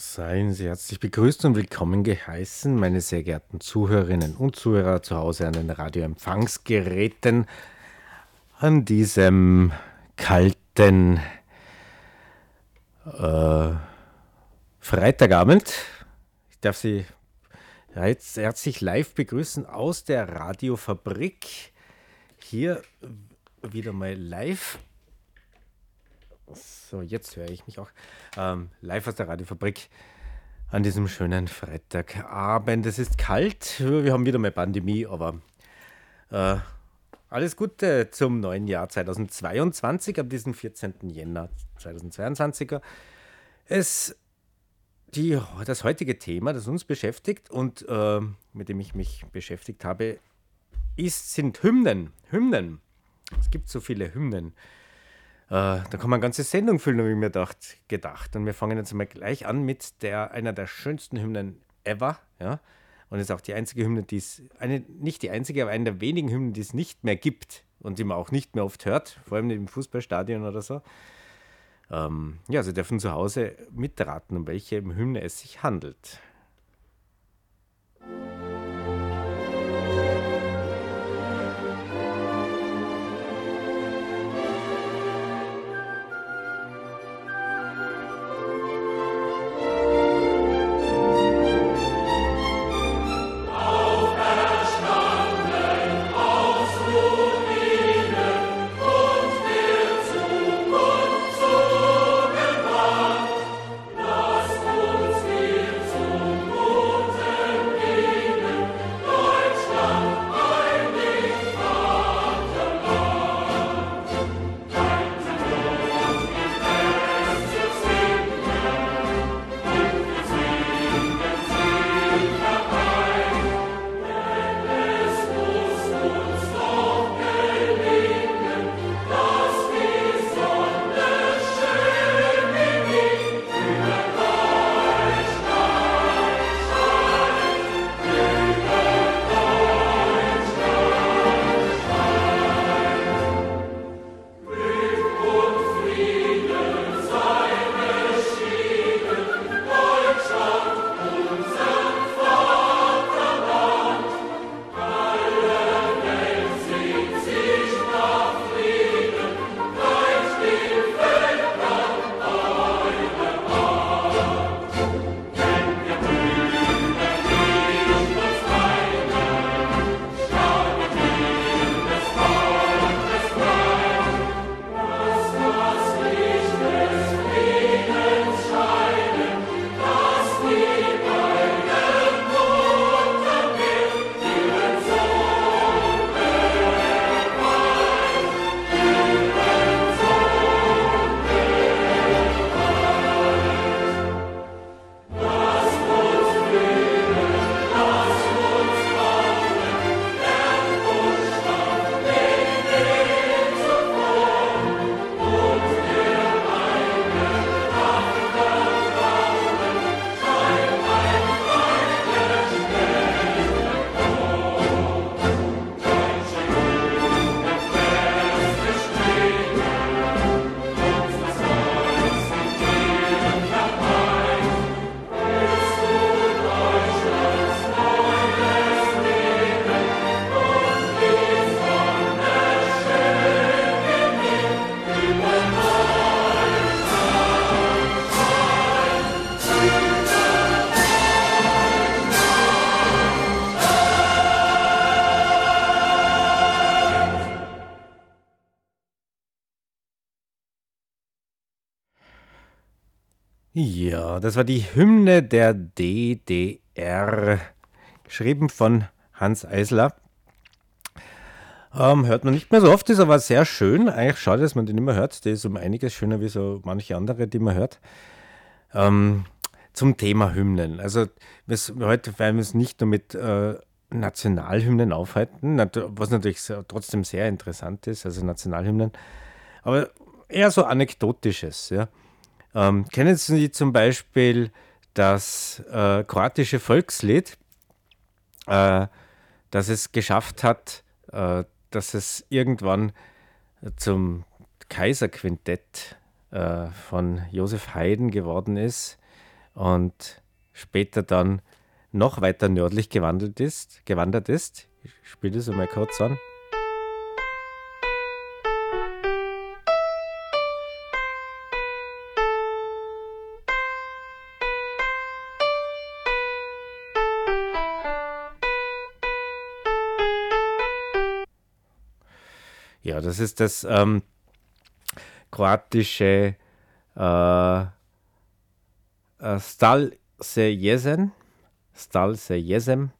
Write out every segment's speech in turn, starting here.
Seien Sie herzlich begrüßt und willkommen geheißen, meine sehr geehrten Zuhörerinnen und Zuhörer zu Hause an den Radioempfangsgeräten an diesem kalten äh, Freitagabend. Ich darf Sie herzlich live begrüßen aus der Radiofabrik. Hier wieder mal live so, jetzt höre ich mich auch ähm, live aus der Radiofabrik an diesem schönen Freitagabend. Es ist kalt, wir haben wieder mal Pandemie, aber äh, alles Gute zum neuen Jahr 2022, ab diesem 14. Jänner 2022. Es, die, das heutige Thema, das uns beschäftigt und äh, mit dem ich mich beschäftigt habe, ist, sind Hymnen. Hymnen. Es gibt so viele Hymnen. Äh, da kann man eine ganze Sendung füllen, habe ich mir gedacht, gedacht. Und wir fangen jetzt mal gleich an mit der, einer der schönsten Hymnen ever. Ja? Und ist auch die einzige Hymne, die es, eine, nicht die einzige, aber eine der wenigen Hymnen, die es nicht mehr gibt und die man auch nicht mehr oft hört, vor allem im Fußballstadion oder so. Ähm, ja, Sie dürfen zu Hause mitraten, um welche Hymne es sich handelt. Ja, das war die Hymne der DDR, geschrieben von Hans Eisler. Ähm, hört man nicht mehr so oft, ist aber sehr schön. Eigentlich schade, dass man den immer hört. Der ist um einiges schöner wie so manche andere, die man hört. Ähm, zum Thema Hymnen. Also heute werden wir es nicht nur mit äh, Nationalhymnen aufhalten, was natürlich trotzdem sehr interessant ist, also Nationalhymnen, aber eher so anekdotisches. Ja. Ähm, kennen Sie zum Beispiel das äh, kroatische Volkslied, äh, das es geschafft hat, äh, dass es irgendwann zum Kaiserquintett äh, von Josef Haydn geworden ist, und später dann noch weiter nördlich gewandert ist. Gewandert ist. Ich spiele das einmal kurz an. Ja, das ist das ähm, kroatische äh, Stal se Jesen. Stal se Jesem.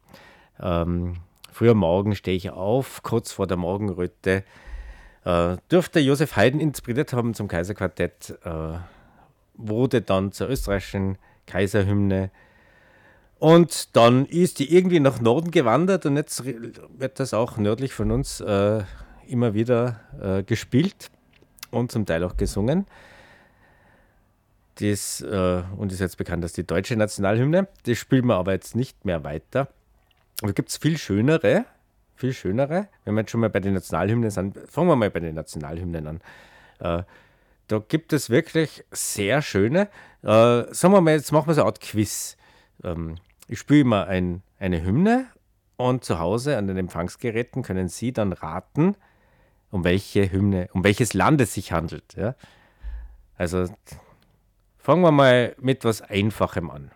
Ähm, früher Morgen stehe ich auf, kurz vor der Morgenröte. Äh, dürfte Josef Haydn inspiriert haben zum Kaiserquartett, äh, wurde dann zur österreichischen Kaiserhymne. Und dann ist die irgendwie nach Norden gewandert und jetzt wird das auch nördlich von uns äh, immer wieder äh, gespielt und zum Teil auch gesungen. Das, äh, und ist jetzt bekannt als die deutsche Nationalhymne. Das spielen wir aber jetzt nicht mehr weiter. Da gibt es viel schönere, viel schönere. Wenn wir jetzt schon mal bei den Nationalhymnen sind, fangen wir mal bei den Nationalhymnen an. Äh, da gibt es wirklich sehr schöne. Äh, sagen wir mal, jetzt machen wir so eine Art Quiz. Ähm, ich spiele immer ein, eine Hymne und zu Hause an den Empfangsgeräten können Sie dann raten, um welche Hymne, um welches Land es sich handelt. Ja? Also fangen wir mal mit etwas Einfachem an.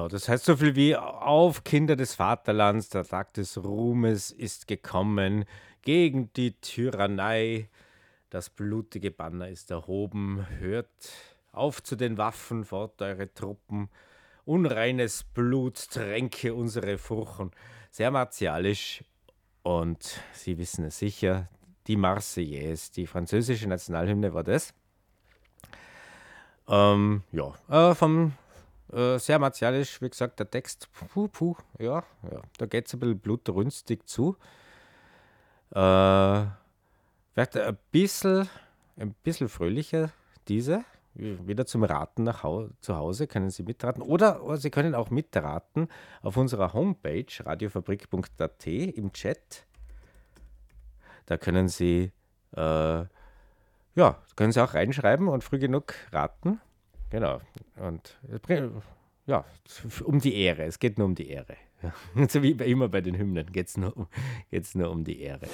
Ja, das heißt so viel wie auf Kinder des Vaterlands, der Tag des Ruhmes ist gekommen, gegen die Tyrannei, das blutige Banner ist erhoben, hört auf zu den Waffen, fort eure Truppen, unreines Blut tränke unsere Furchen. Sehr martialisch und Sie wissen es sicher, die Marseillaise, die französische Nationalhymne war das. Ähm, ja, äh, vom äh, sehr martialisch, wie gesagt, der Text, puh, puh, ja, ja da geht es ein bisschen blutrünstig zu. Äh, vielleicht ein bisschen, ein bisschen fröhlicher, diese. Wieder zum Raten nach Hau zu Hause können Sie mitraten. Oder, oder Sie können auch mitraten auf unserer Homepage radiofabrik.at im Chat. Da können Sie, äh, ja, können Sie auch reinschreiben und früh genug raten. Genau. Und ja, um die Ehre. Es geht nur um die Ehre. So wie immer bei den Hymnen geht es nur, geht's nur um die Ehre.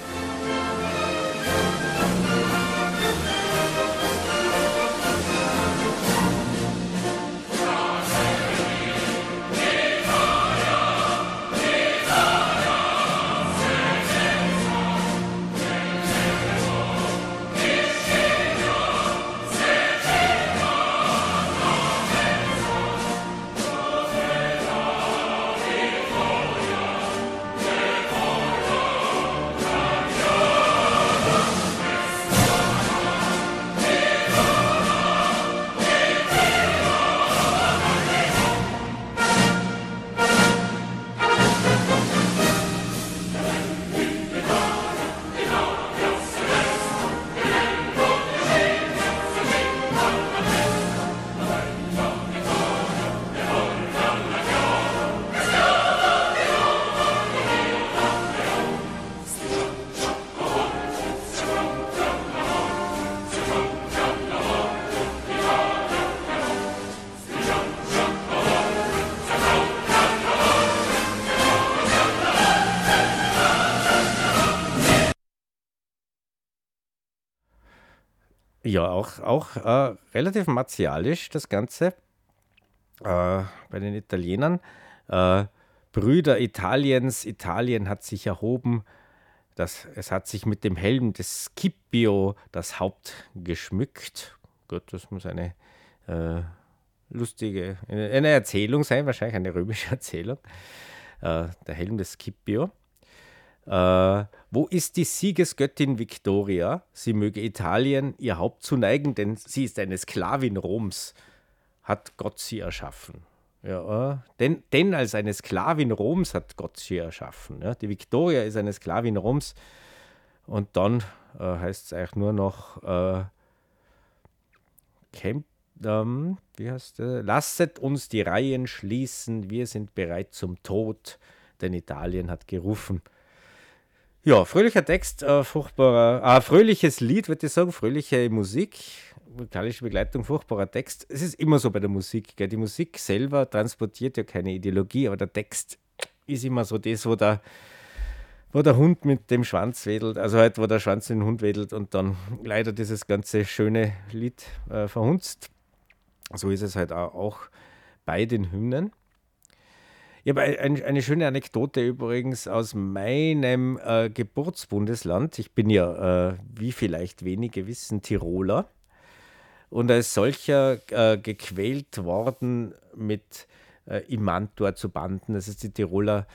Ja, auch, auch äh, relativ martialisch das Ganze äh, bei den Italienern. Äh, Brüder Italiens, Italien hat sich erhoben. Das, es hat sich mit dem Helm des Scipio das Haupt geschmückt. Gut, das muss eine äh, lustige, eine Erzählung sein, wahrscheinlich eine römische Erzählung. Äh, der Helm des Scipio. Äh, wo ist die Siegesgöttin Victoria? Sie möge Italien ihr Haupt zuneigen, denn sie ist eine Sklavin Roms. Hat Gott sie erschaffen. Ja, äh, denn, denn als eine Sklavin Roms hat Gott sie erschaffen. Ja. Die Victoria ist eine Sklavin Roms. Und dann äh, heißt es eigentlich nur noch äh, Camp, ähm, wie heißt der? Lasset uns die Reihen schließen, wir sind bereit zum Tod, denn Italien hat gerufen. Ja, fröhlicher Text, äh, furchtbarer, äh, fröhliches Lied, würde ich sagen, fröhliche Musik, musikalische Begleitung, furchtbarer Text. Es ist immer so bei der Musik. Gell? Die Musik selber transportiert ja keine Ideologie, aber der Text ist immer so das, wo der, wo der Hund mit dem Schwanz wedelt, also halt, wo der Schwanz den Hund wedelt und dann leider dieses ganze schöne Lied äh, verhunzt. So ist es halt auch bei den Hymnen. Ich habe ein, eine schöne Anekdote übrigens aus meinem äh, Geburtsbundesland. Ich bin ja, äh, wie vielleicht wenige wissen, Tiroler und als solcher äh, gequält worden mit äh, Imantor zu banden. Das ist die Tiroler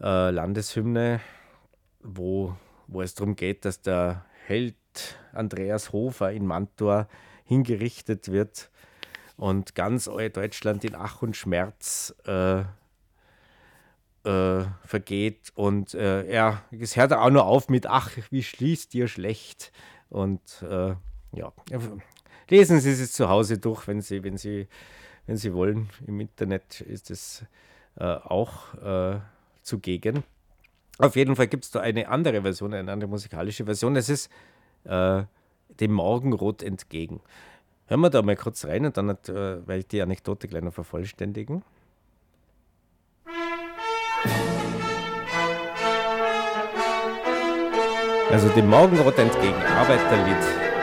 äh, Landeshymne, wo, wo es darum geht, dass der Held Andreas Hofer in Mantua hingerichtet wird und ganz Deutschland in Ach und Schmerz äh, äh, vergeht. Und äh, ja, es hört auch nur auf mit Ach, wie schließt ihr schlecht. Und äh, ja, lesen Sie es zu Hause durch, wenn Sie, wenn Sie, wenn Sie wollen. Im Internet ist es äh, auch äh, zugegen. Auf jeden Fall gibt es da eine andere Version, eine andere musikalische Version. Es ist äh, dem Morgenrot entgegen. Hören wir da mal kurz rein und dann werde ich die Anekdote gleich noch vervollständigen. Also dem Morgenrot entgegen, Arbeiterlied. Ja,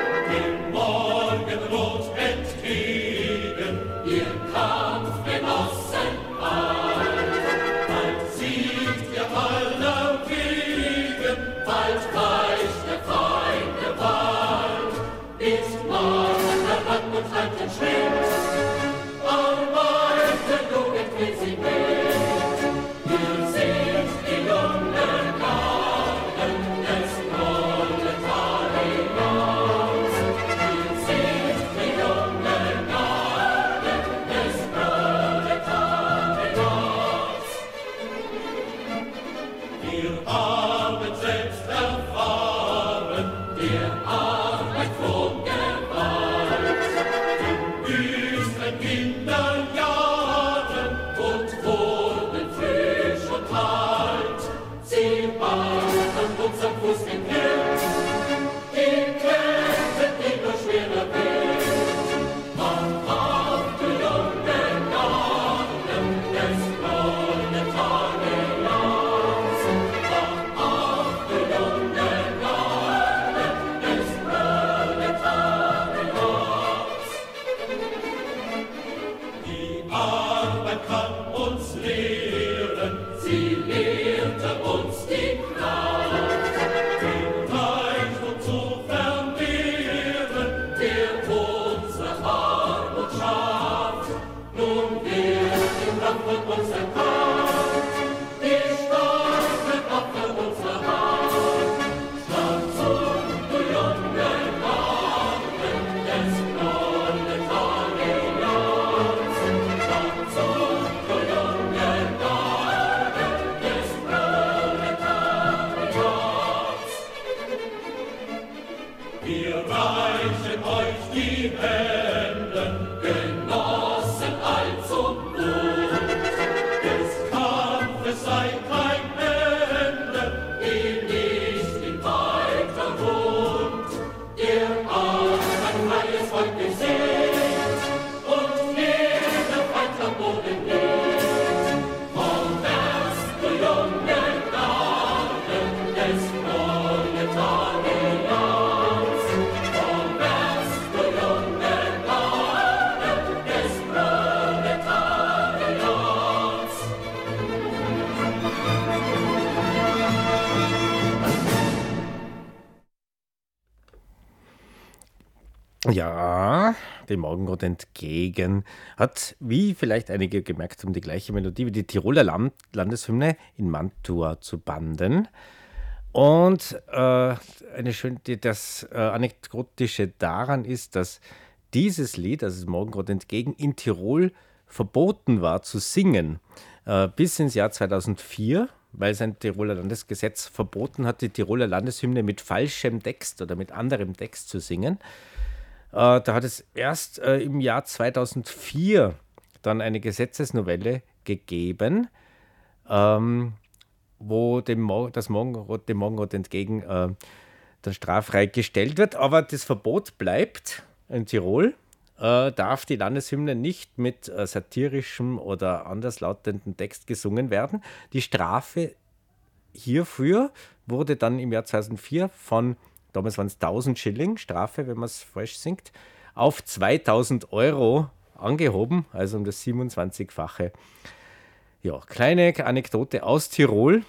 dem Morgenrot entgegen hat, wie vielleicht einige gemerkt haben, die gleiche Melodie wie die Tiroler Land Landeshymne in Mantua zu banden. Und äh, eine schön, das äh, Anekdotische daran ist, dass dieses Lied, also Morgenrot entgegen, in Tirol verboten war zu singen. Äh, bis ins Jahr 2004, weil sein Tiroler Landesgesetz verboten hat, die Tiroler Landeshymne mit falschem Text oder mit anderem Text zu singen. Äh, da hat es erst äh, im Jahr 2004 dann eine Gesetzesnovelle gegeben, ähm, wo dem Mo das Morgenrot, dem Morgenrot entgegen äh, dann straffrei gestellt wird. Aber das Verbot bleibt in Tirol. Äh, darf die Landeshymne nicht mit äh, satirischem oder anderslautendem Text gesungen werden. Die Strafe hierfür wurde dann im Jahr 2004 von damals waren es 1000 Schilling Strafe, wenn man es falsch singt, auf 2000 Euro angehoben, also um das 27-fache. Ja, kleine Anekdote aus Tirol.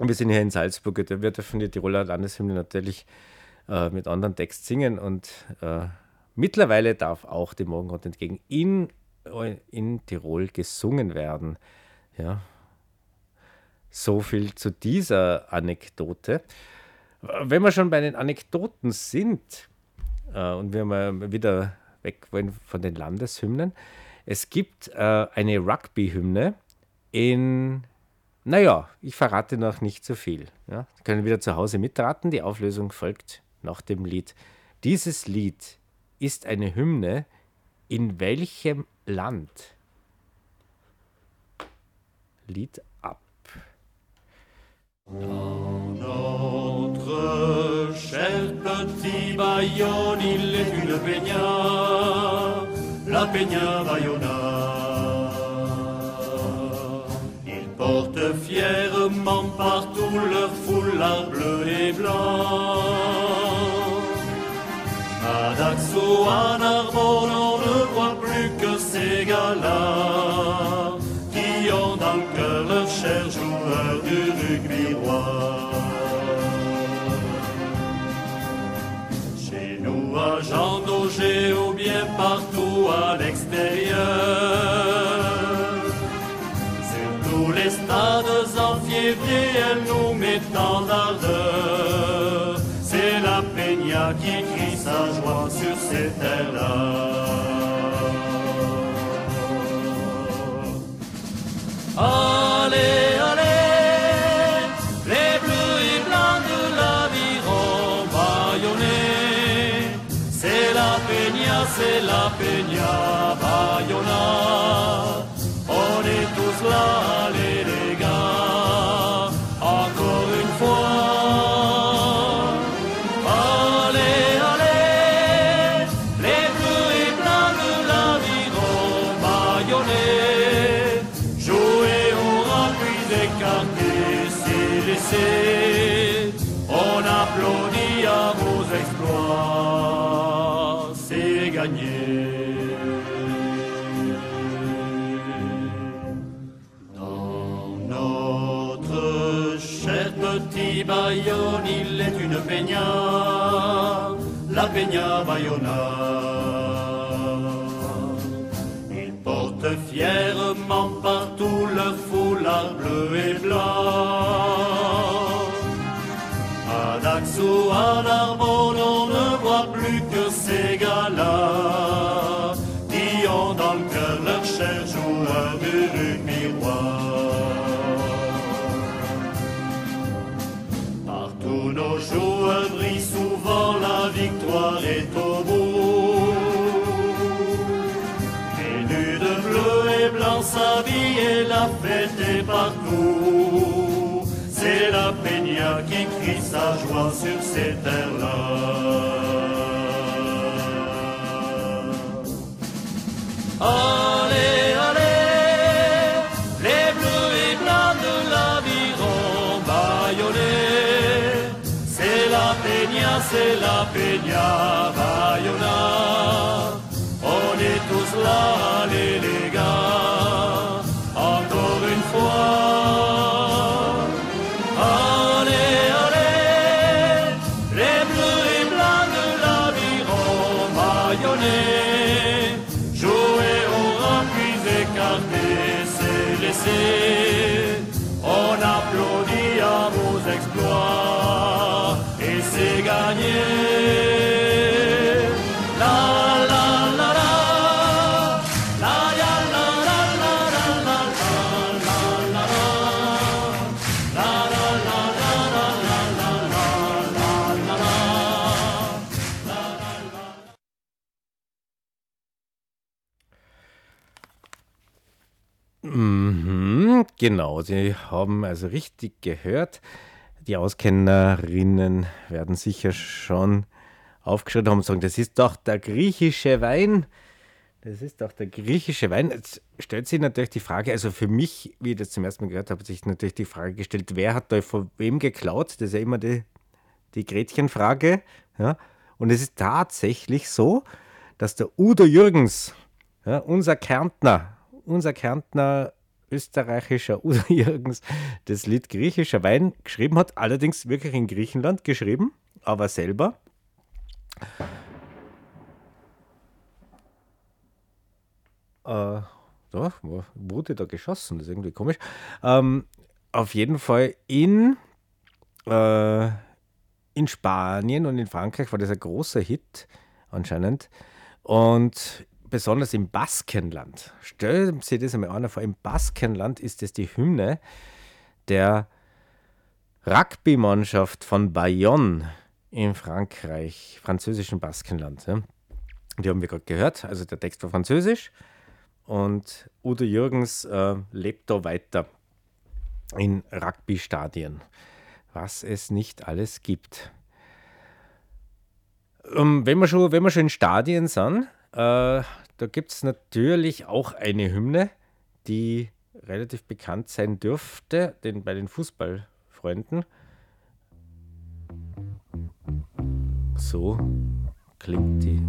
Wir sind hier in Salzburg, wir dürfen die Tiroler Landeshymne natürlich äh, mit anderen Text singen und äh, mittlerweile darf auch die Morgenrot entgegen in, in Tirol gesungen werden. Ja, so viel zu dieser Anekdote. Wenn wir schon bei den Anekdoten sind äh, und wir mal wieder weg wollen von den Landeshymnen, es gibt äh, eine Rugby-Hymne in, naja, ich verrate noch nicht so viel. Ja? Sie können wieder zu Hause mitraten, die Auflösung folgt nach dem Lied. Dieses Lied ist eine Hymne in welchem Land? Lied. Dans notre cher petit Bayonne, il est une peña, la peña Bayona. Ils portent fièrement partout leur foulard bleu et blanc. À Daxo, à Narbonne, on ne voit plus que ces gars-là Daugé ou bien partout à l'extérieur, sur tous les stades en février, elle nous met en ardeur. C'est la peña qui crie sa joie sur ces terres-là. Partout. C'est la peña qui crie sa joie sur ces terres-là. Allez, allez, les bleus et blancs de l'aviron baïonnés. C'est la peña, c'est la peña Bayona. Genau, Sie haben also richtig gehört. Die Auskennerinnen werden sicher schon aufgeschrieben haben und sagen, das ist doch der griechische Wein. Das ist doch der griechische Wein. Jetzt stellt sich natürlich die Frage, also für mich, wie ich das zum ersten Mal gehört habe, hat sich natürlich die Frage gestellt, wer hat da von wem geklaut? Das ist ja immer die, die Gretchenfrage. Ja? Und es ist tatsächlich so, dass der Udo Jürgens, ja, unser Kärntner, unser Kärntner österreichischer Udo Jürgens das Lied Griechischer Wein geschrieben hat, allerdings wirklich in Griechenland geschrieben, aber selber. Äh, da wurde da geschossen, das ist irgendwie komisch. Ähm, auf jeden Fall in, äh, in Spanien und in Frankreich war das ein großer Hit anscheinend. Und besonders im Baskenland. Stellen Sie das einmal an, vor im Baskenland ist es die Hymne der Rugby-Mannschaft von Bayonne in Frankreich, französischen Baskenland. Ja. Die haben wir gerade gehört, also der Text war französisch und Udo Jürgens äh, lebt da weiter in Rugby-Stadien, was es nicht alles gibt. Ähm, wenn, wir schon, wenn wir schon in Stadien sind, äh, da gibt es natürlich auch eine Hymne, die relativ bekannt sein dürfte, denn bei den Fußballfreunden. So klingt die.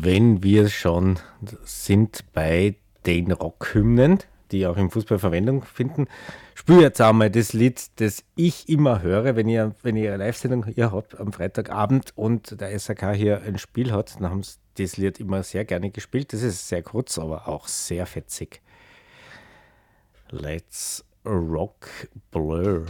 Wenn wir schon sind bei den Rockhymnen, die auch im Fußball Verwendung finden, spüre jetzt einmal das Lied, das ich immer höre, wenn ihr, wenn ihr eine Live-Sendung hier habt am Freitagabend und der SAK hier ein Spiel hat, dann haben sie das Lied immer sehr gerne gespielt. Das ist sehr kurz, aber auch sehr fetzig. Let's Rock Blur.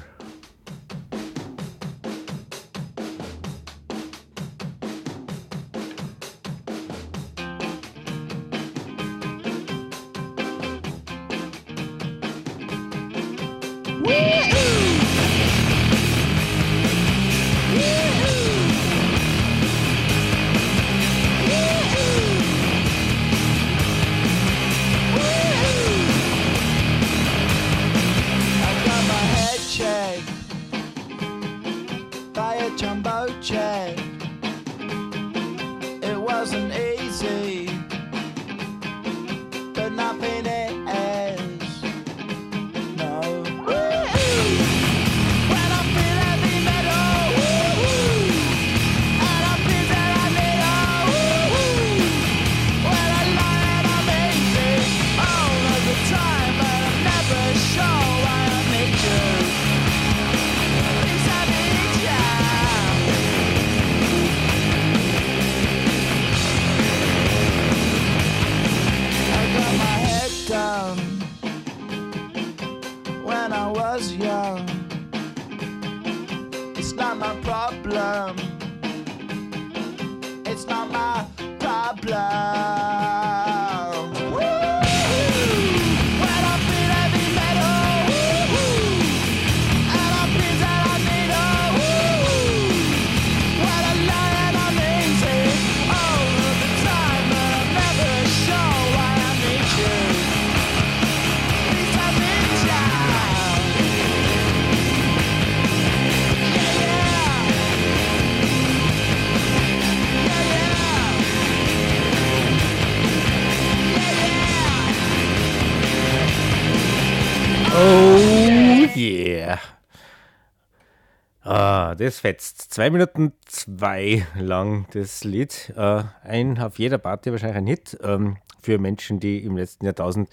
Das fetzt. Zwei Minuten zwei lang das Lied. Äh, ein auf jeder Party wahrscheinlich ein Hit ähm, für Menschen, die im letzten Jahrtausend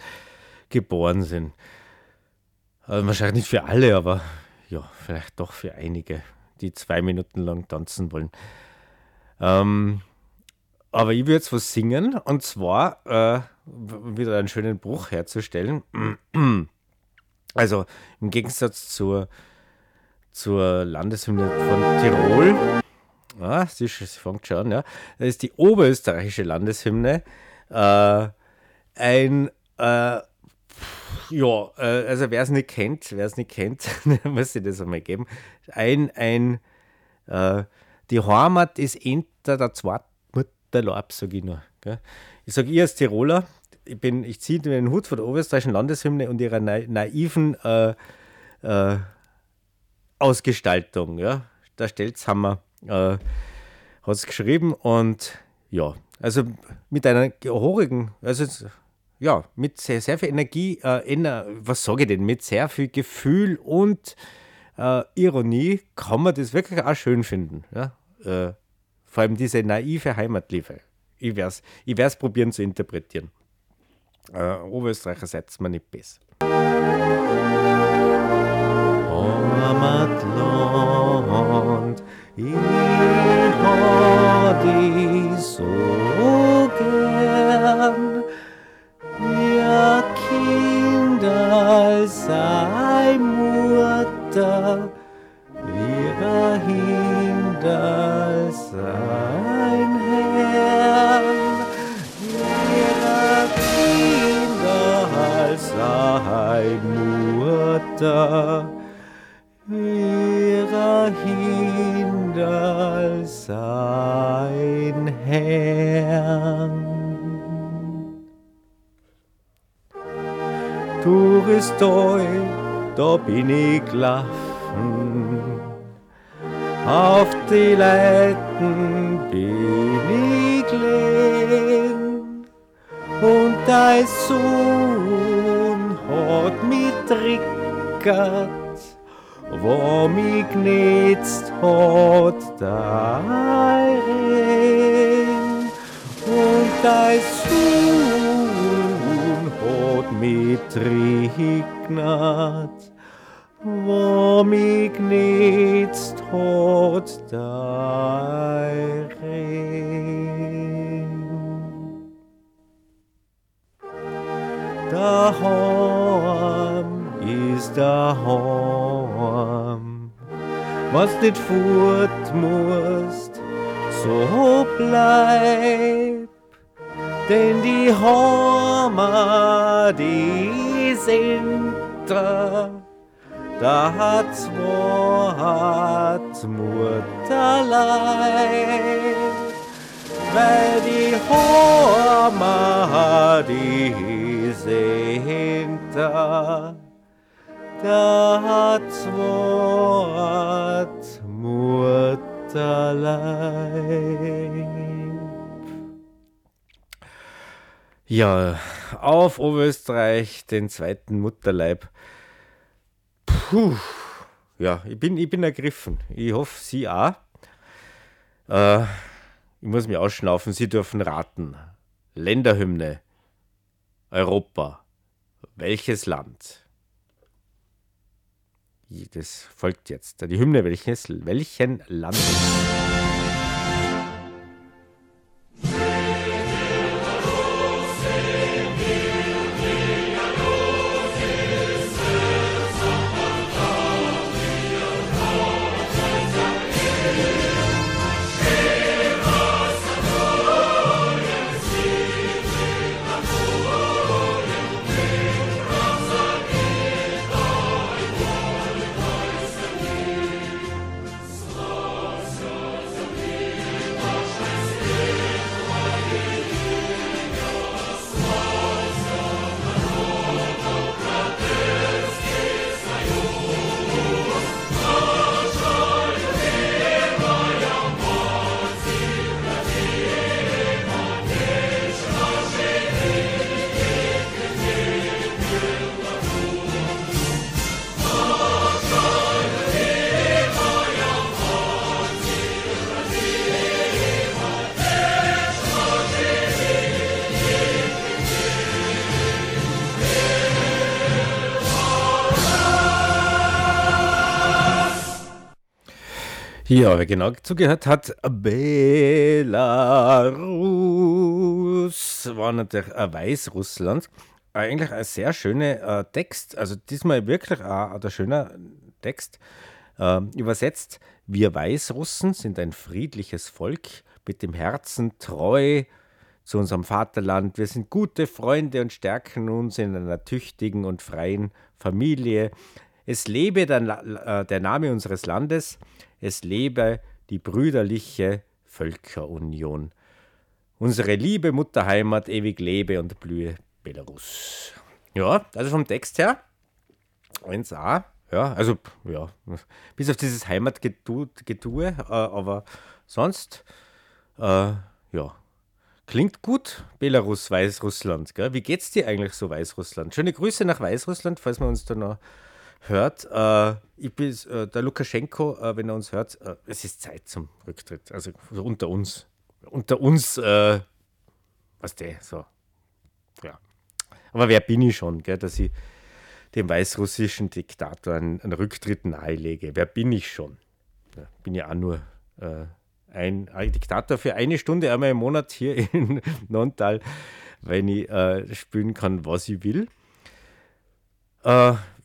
geboren sind. Also wahrscheinlich nicht für alle, aber ja, vielleicht doch für einige, die zwei Minuten lang tanzen wollen. Ähm, aber ich würde jetzt was singen und zwar äh, wieder einen schönen Bruch herzustellen. Also im Gegensatz zur zur Landeshymne von Tirol. Ah, sie, sie fängt schon, ja. Das ist die oberösterreichische Landeshymne. Äh, ein, äh, ja, äh, also wer es nicht kennt, wer es nicht kennt, muss ich das einmal geben. Ein, ein, äh, die Heimat ist hinter der zweiten Mutterleib, sage ich nur. Gell? Ich sage, ich als Tiroler, ich, ich ziehe den Hut von der oberösterreichischen Landeshymne und ihrer naiven äh, äh, Ausgestaltung. Ja? Der Stelzhammer äh, hat es geschrieben und ja, also mit einer gehörigen, also ja, mit sehr, sehr viel Energie, äh, ener, was sage ich denn, mit sehr viel Gefühl und äh, Ironie kann man das wirklich auch schön finden. Ja? Äh, vor allem diese naive Heimatliebe. Ich werde es ich probieren zu interpretieren. Äh, Oberösterreicher seid mir nicht besser. Heimatland. Ich hab dich so gern, ja Kinder sei Mutter, ihrer Hinder sein Herrn, ihrer Kinder sei Mutter Hinder sein Herrn. Touristoi, da bin ich gelaufen, auf die Leiten bin ich gelegen. Und dein Sohn hat mich trickert wo mich genetzt hat darin. Und dein Sohn hat mich trignat, wo mich gnädst hat dein Daheim ist daheim, was nicht fort musst, so bleib, denn die Heimat, die sind da, da hat's Wort Mutterlein, weil die Heimat, die sind da, da hat's Wort Mutterlein. Ja, auf Oberösterreich, den zweiten Mutterleib. Puh, ja, ich bin, ich bin ergriffen. Ich hoffe, Sie auch. Äh, ich muss mich ausschnaufen, Sie dürfen raten. Länderhymne. Europa. Welches Land? Das folgt jetzt. Die Hymne welches, welchen Landes? Ja, wer genau zugehört hat, Belarus war natürlich Weißrussland. Eigentlich ein sehr schöner äh, Text, also diesmal wirklich ein, ein schöner Text. Äh, übersetzt, wir Weißrussen sind ein friedliches Volk mit dem Herzen treu zu unserem Vaterland. Wir sind gute Freunde und stärken uns in einer tüchtigen und freien Familie. Es lebe der, äh, der Name unseres Landes, es lebe die brüderliche Völkerunion. Unsere liebe Mutterheimat ewig lebe und blühe Belarus. Ja, also vom Text her 1a, ja, also ja, bis auf dieses Heimatgetue, äh, aber sonst, äh, ja, klingt gut, Belarus, Weißrussland. Gell? Wie geht's dir eigentlich so, Weißrussland? Schöne Grüße nach Weißrussland, falls wir uns da noch hört, äh, ich bin, äh, der Lukaschenko, äh, wenn er uns hört, äh, es ist Zeit zum Rücktritt. Also, also unter uns. Unter uns, äh, was der, so. Ja. Aber wer bin ich schon, gell, dass ich dem weißrussischen Diktator einen, einen Rücktritt nahelege? Wer bin ich schon? Ja, bin ja auch nur äh, ein, ein, Diktator für eine Stunde einmal im Monat hier in Nontal, wenn ich äh, spielen kann, was ich will.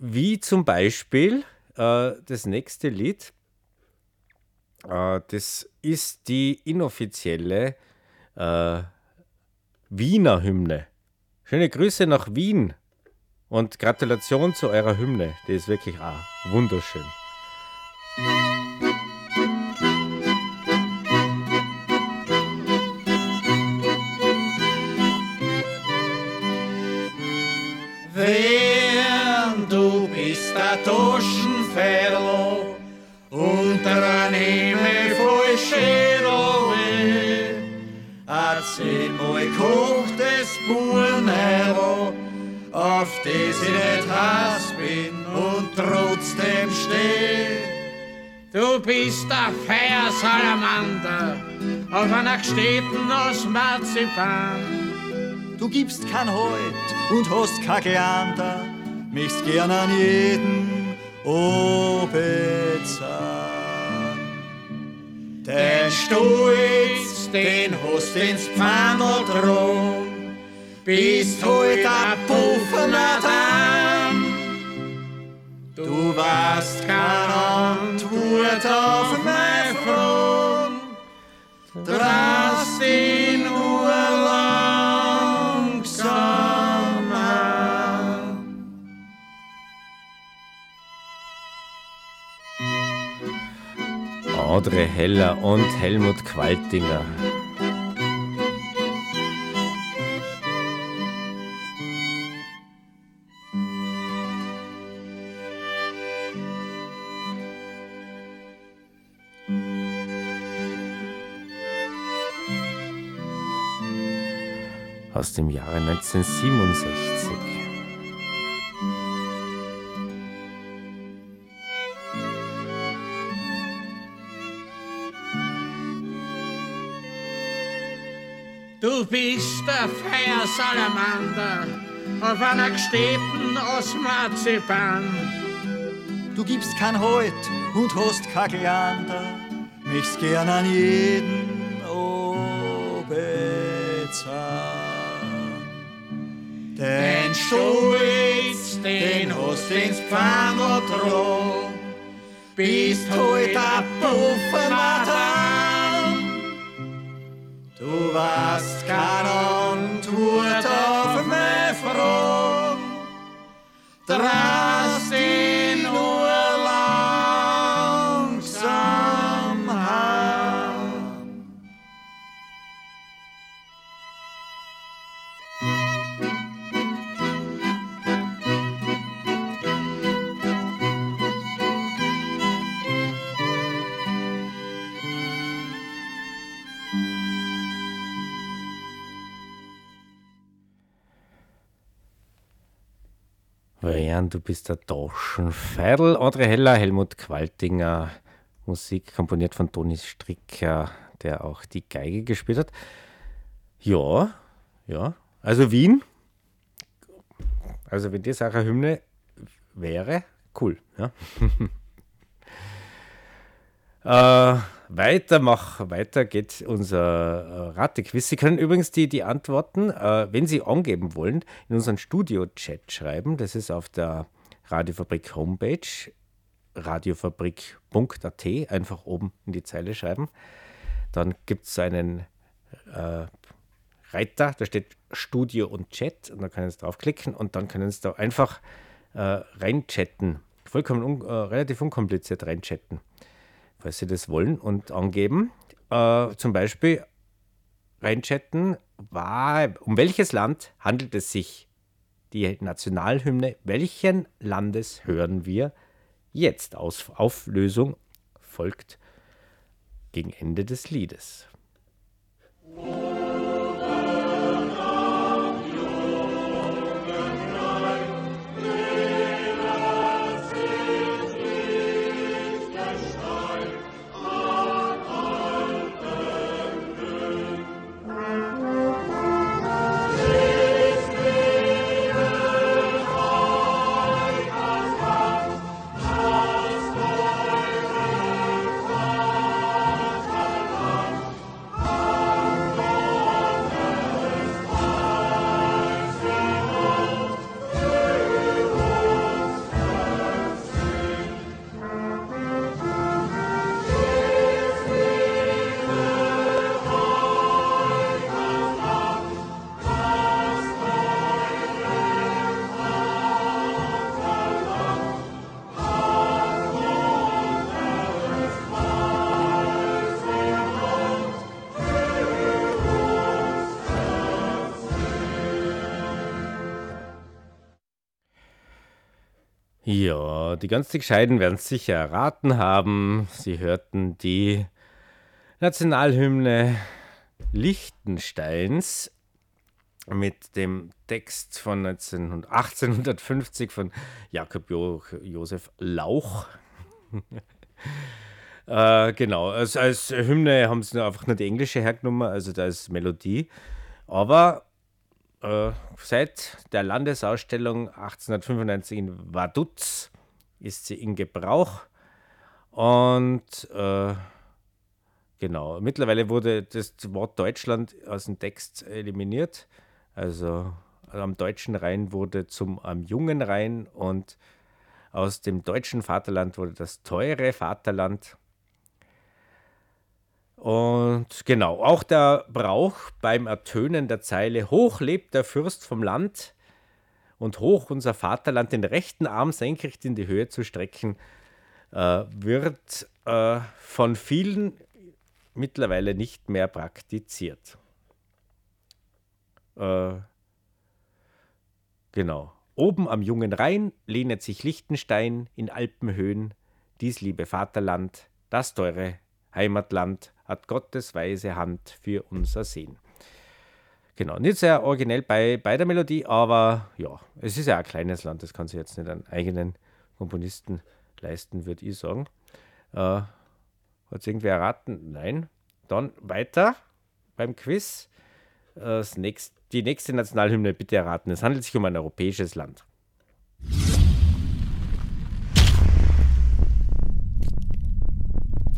Wie zum Beispiel äh, das nächste Lied. Äh, das ist die inoffizielle äh, Wiener Hymne. Schöne Grüße nach Wien und Gratulation zu eurer Hymne. Die ist wirklich ah, wunderschön. Erzählmal kocht das Buhnero, auf das ich nicht heiß bin und trotzdem steh. Du bist der Feiersalamander auf einer Städten aus Marzipan. Du gibst kein Halt und hast kein Gleander, möchtest gern an jeden obezahn. Den Stolz, den hast ins Pfandl drum, bist heute ein Puffenatan. Du warst keine Antwort auf meine Frage, drast ihn Audrey Heller und Helmut Qualtinger. Aus dem Jahre 1967. bist der Feiersalamander auf einer Städten aus Marzipan. Du gibst kein Halt und hast kein Gleander, möchtest gern an jeden obezahn. Den Stolz, den hast ins Pfandl drum, bist heute ein Puffenmatan. Du warst keine Antwort auf meine Frage, Jan, du bist der Taschenfeidel. Audrey Heller, Helmut Qualtinger. Musik komponiert von Toni Stricker, der auch die Geige gespielt hat. Ja, ja. Also Wien. Also wenn auch eine Hymne wäre, cool. Ja. Äh, weiter, mach, weiter geht unser äh, Ratequiz. Sie können übrigens die, die Antworten, äh, wenn Sie angeben wollen, in unseren Studio-Chat schreiben. Das ist auf der Radiofabrik Homepage, radiofabrik.at, einfach oben in die Zeile schreiben. Dann gibt es einen äh, Reiter, da steht Studio und Chat und da können Sie draufklicken und dann können Sie da einfach äh, reinchatten. Vollkommen un äh, relativ unkompliziert reinchatten falls Sie das wollen und angeben. Äh, zum Beispiel reinchatten, war, um welches Land handelt es sich? Die Nationalhymne, welchen Landes hören wir jetzt? Aus Auflösung folgt gegen Ende des Liedes. Ja, die ganz Gescheiden werden es sicher erraten haben. Sie hörten die Nationalhymne Liechtensteins mit dem Text von 19, 1850 von Jakob jo Josef Lauch. Äh, genau, also als Hymne haben sie einfach nur die englische hergenommen, also da ist Melodie. Aber äh, seit der Landesausstellung 1895 in Vaduz ist sie in Gebrauch. Und äh, genau, mittlerweile wurde das Wort Deutschland aus dem Text eliminiert. Also am deutschen Rhein wurde zum am jungen Rhein und aus dem deutschen Vaterland wurde das teure Vaterland. Und genau, auch der Brauch beim Ertönen der Zeile Hoch lebt der Fürst vom Land und hoch unser Vaterland den rechten Arm senkrecht in die Höhe zu strecken, äh, wird äh, von vielen mittlerweile nicht mehr praktiziert. Äh, genau. Oben am jungen Rhein lehnet sich Liechtenstein in Alpenhöhen, dies liebe Vaterland, das teure Heimatland, hat Gottes weise Hand für unser Sehen. Genau, nicht sehr originell bei, bei der Melodie, aber ja, es ist ja ein kleines Land, das kann sich jetzt nicht einen eigenen Komponisten leisten, würde ich sagen. Äh, Hat es irgendwer erraten? Nein. Dann weiter beim Quiz. Das nächst, die nächste Nationalhymne bitte erraten. Es handelt sich um ein europäisches Land.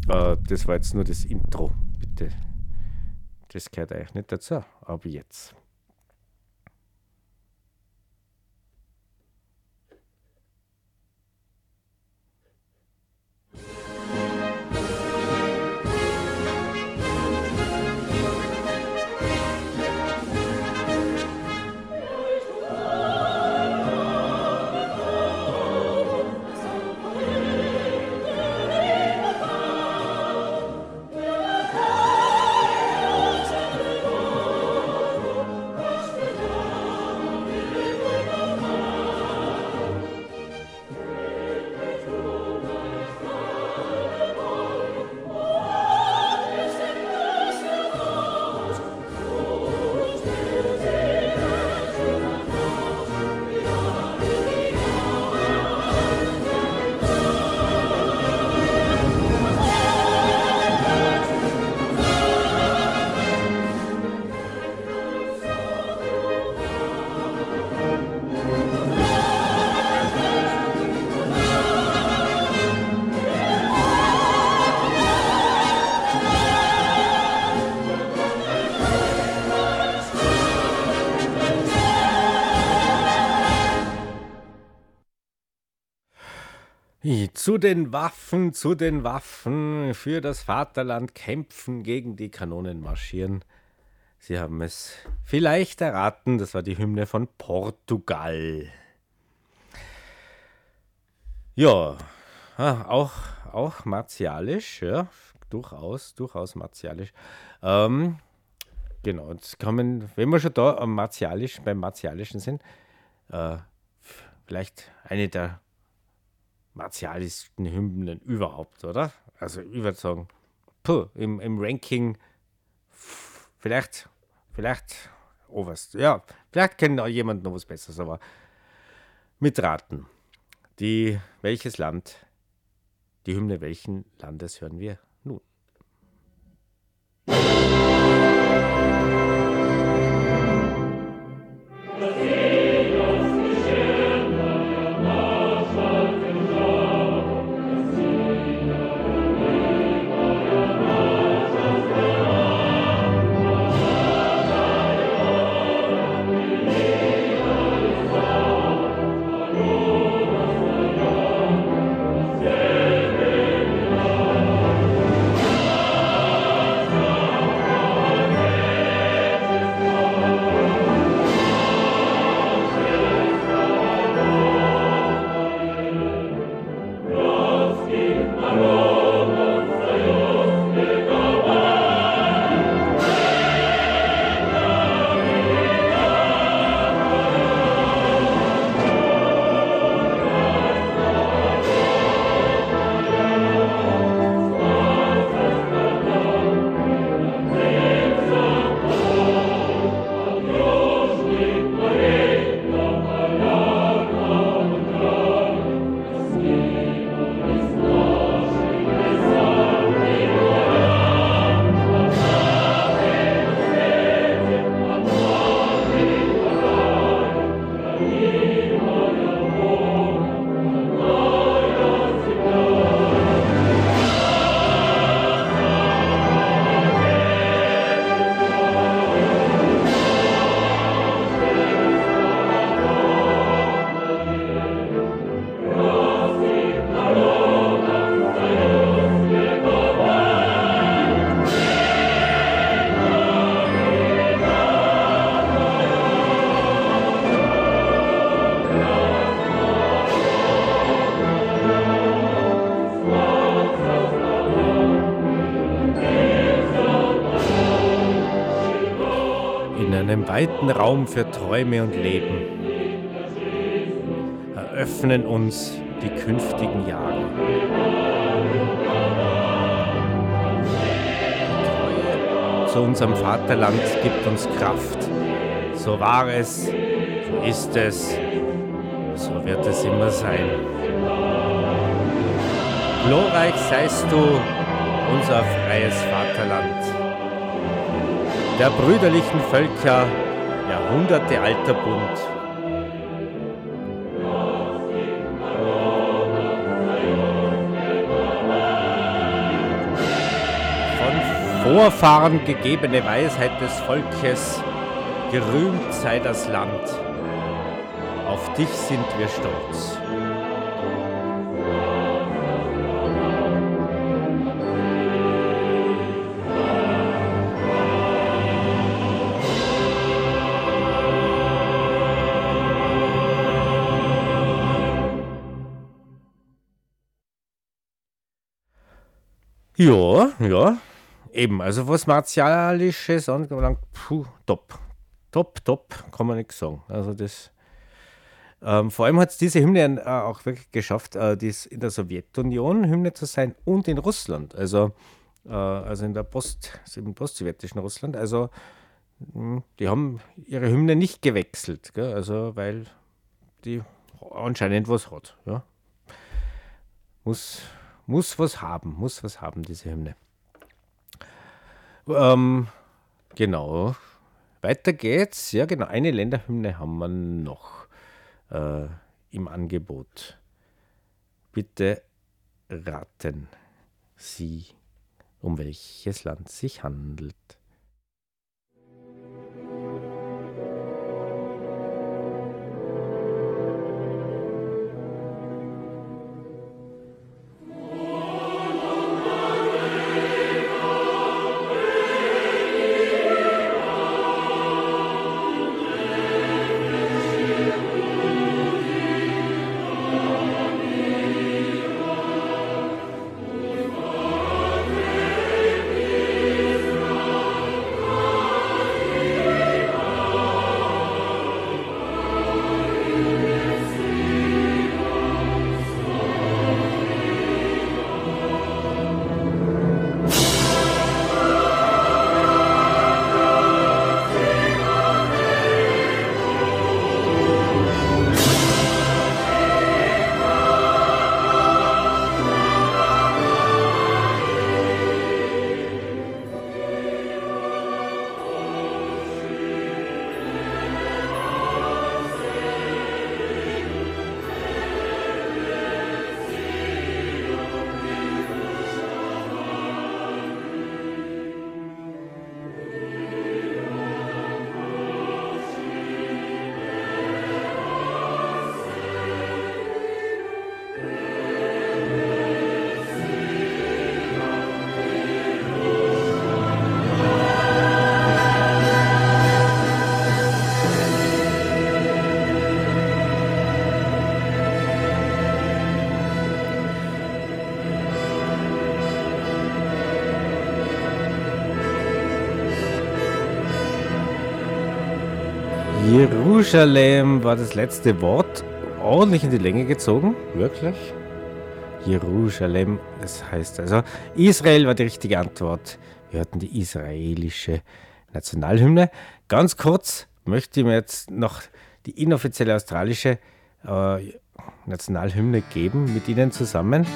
Äh, das war jetzt nur das Intro, bitte. Das gehört eigentlich nicht dazu, aber jetzt. Zu den Waffen, zu den Waffen, für das Vaterland kämpfen, gegen die Kanonen marschieren. Sie haben es vielleicht erraten, das war die Hymne von Portugal. Ja, auch, auch martialisch, ja, durchaus, durchaus martialisch. Ähm, genau, jetzt kommen, wenn wir schon da martialisch, beim martialischen sind, äh, vielleicht eine der martialischsten Hymnen überhaupt, oder? Also sagen, puh, im, im Ranking vielleicht, vielleicht oberst. Ja, vielleicht kennt auch jemand noch was Besseres, aber mitraten. Die, welches Land, die Hymne welchen Landes hören wir nun? Weiten Raum für Träume und Leben, eröffnen uns die künftigen Jahre. Die Treue zu unserem Vaterland gibt uns Kraft. So war es, so ist es, so wird es immer sein. Glorreich seist du, unser freies Vaterland. Der brüderlichen Völker, Jahrhunderte alter Bund. Von Vorfahren gegebene Weisheit des Volkes, gerühmt sei das Land. Auf dich sind wir stolz. Ja, ja. Eben, also was Martialisches angelangt, puh, top. Top, top, kann man nichts sagen. Also das. Ähm, vor allem hat es diese Hymne äh, auch wirklich geschafft, äh, dies in der Sowjetunion Hymne zu sein und in Russland. Also, äh, also in der Post, im postsowjetischen Russland. Also mh, hm, die haben ihre Hymne nicht gewechselt, gell? also weil die anscheinend was hat. Ja. Muss, muss was haben, muss was haben, diese Hymne. Ähm, genau. Weiter geht's. Ja, genau. Eine Länderhymne haben wir noch äh, im Angebot. Bitte raten Sie, um welches Land sich handelt. Jerusalem war das letzte Wort. Ordentlich in die Länge gezogen, wirklich. Jerusalem, das heißt also, Israel war die richtige Antwort. Wir hatten die israelische Nationalhymne. Ganz kurz möchte ich mir jetzt noch die inoffizielle australische äh, Nationalhymne geben mit Ihnen zusammen.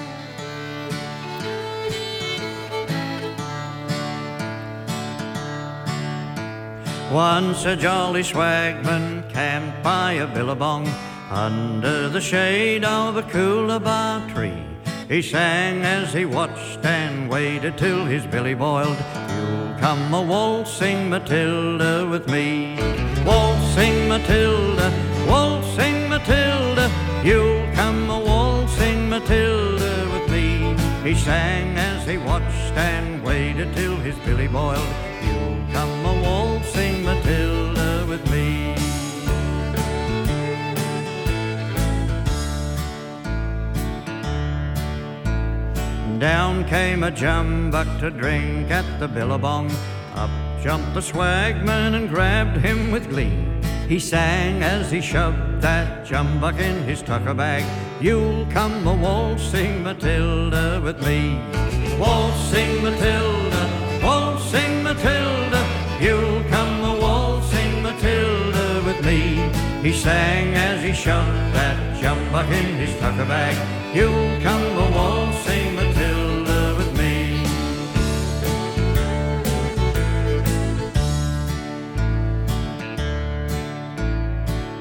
Once a jolly swagman camped by a billabong under the shade of a coolabah tree. He sang as he watched and waited till his billy boiled. You'll come a waltzing Matilda with me. Waltzing Matilda, waltzing Matilda, you'll come a waltzing Matilda with me. He sang as he watched and waited till his billy boiled. You'll come a Down came a jumbuck to drink at the billabong. Up jumped the swagman and grabbed him with glee. He sang as he shoved that jumbuck in his tucker bag. You'll come a waltzing Matilda with me. Waltzing Matilda, waltzing Matilda. You'll come a waltzing Matilda with me. He sang as he shoved that jumbuck in his tucker bag. You'll come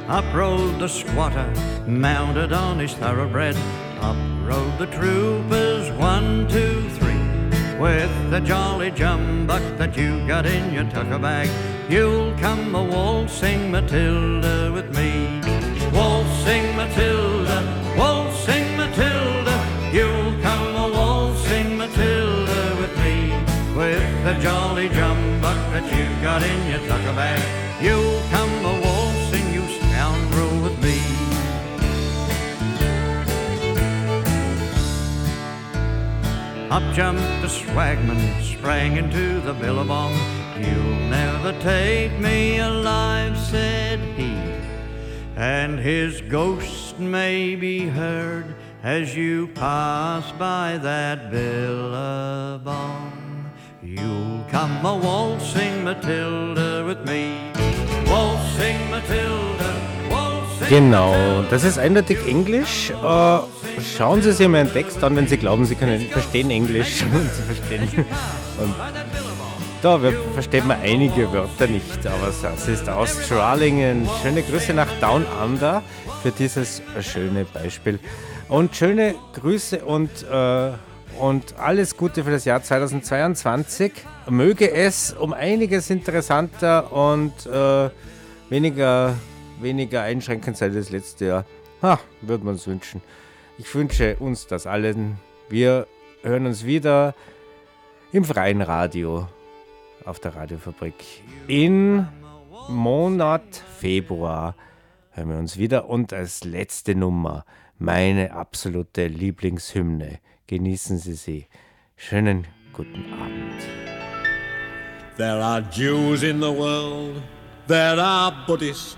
Up rode the squatter, mounted on his thoroughbred. Up rode the troopers, one, two, three. With the jolly jumbuck that you got in your tucker bag, you'll come a waltzing Matilda with me. Waltzing Matilda, waltzing Matilda, you'll come a waltzing Matilda with me. With the jolly jumbuck that you got in your tucker bag, you'll come Up jumped the swagman, sprang into the billabong. You'll never take me alive, said he. And his ghost may be heard as you pass by that billabong. You'll come a waltzing Matilda with me. Waltzing Matilda, Genau, das ist eindeutig Englisch. Äh, schauen Sie sich mal einen Text an, wenn Sie glauben, Sie können verstehen Englisch. Sie verstehen. Und da versteht man einige Wörter nicht, aber das ist Australien. Schöne Grüße nach Down Under für dieses schöne Beispiel. Und schöne Grüße und, äh, und alles Gute für das Jahr 2022. Möge es um einiges interessanter und äh, weniger, weniger einschränkend als das letzte Jahr. Ha, würde man es wünschen. Ich wünsche uns das allen. Wir hören uns wieder im freien Radio auf der Radiofabrik. In Monat Februar hören wir uns wieder und als letzte Nummer meine absolute Lieblingshymne. Genießen Sie sie. Schönen guten Abend. There are Jews in the world, there are Buddhists,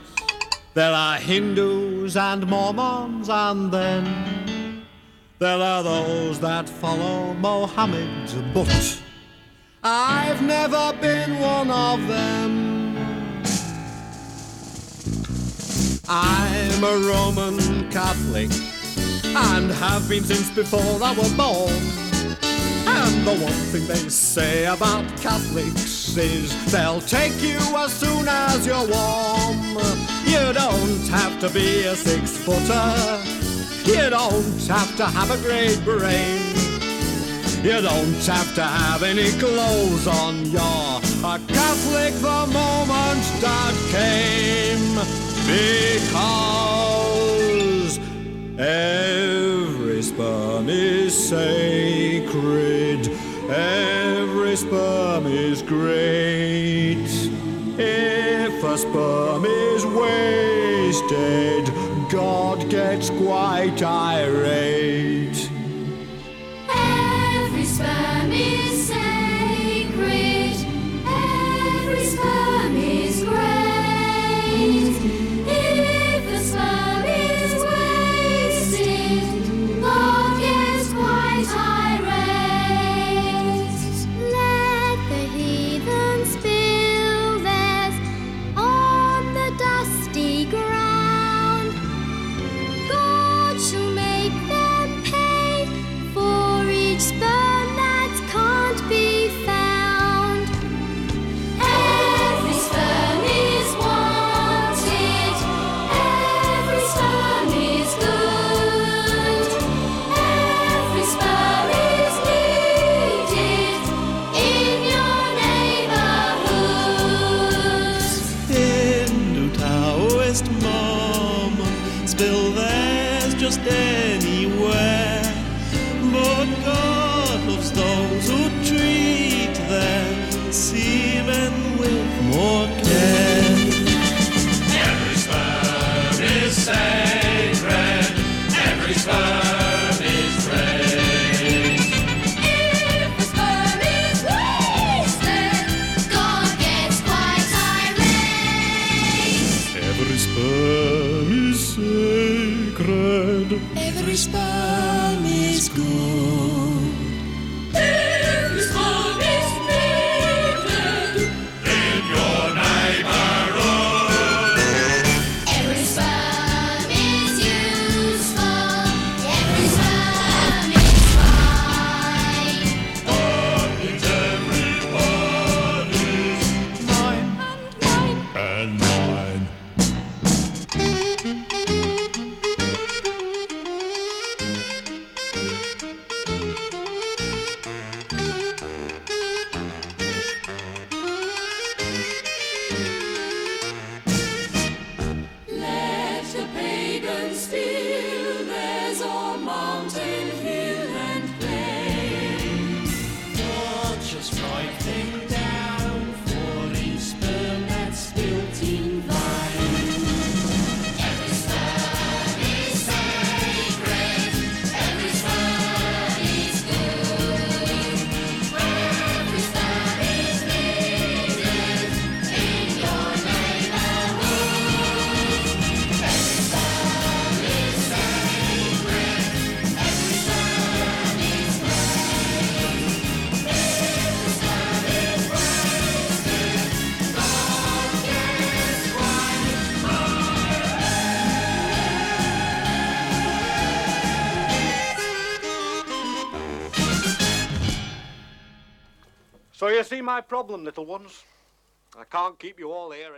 there are Hindus and Mormons, and then there are those that follow Mohammed. But I've never been one of them. I'm a Roman Catholic and have been since before I was born. And the one thing they say about Catholics is they'll take you as soon as you're warm. You don't have to be a six footer. You don't have to have a great brain. You don't have to have any clothes on. You're a Catholic the moment that came. Because every sperm is sacred. Every sperm is great. If a sperm is wasted, God gets quite irate. my problem, little ones. I can't keep you all here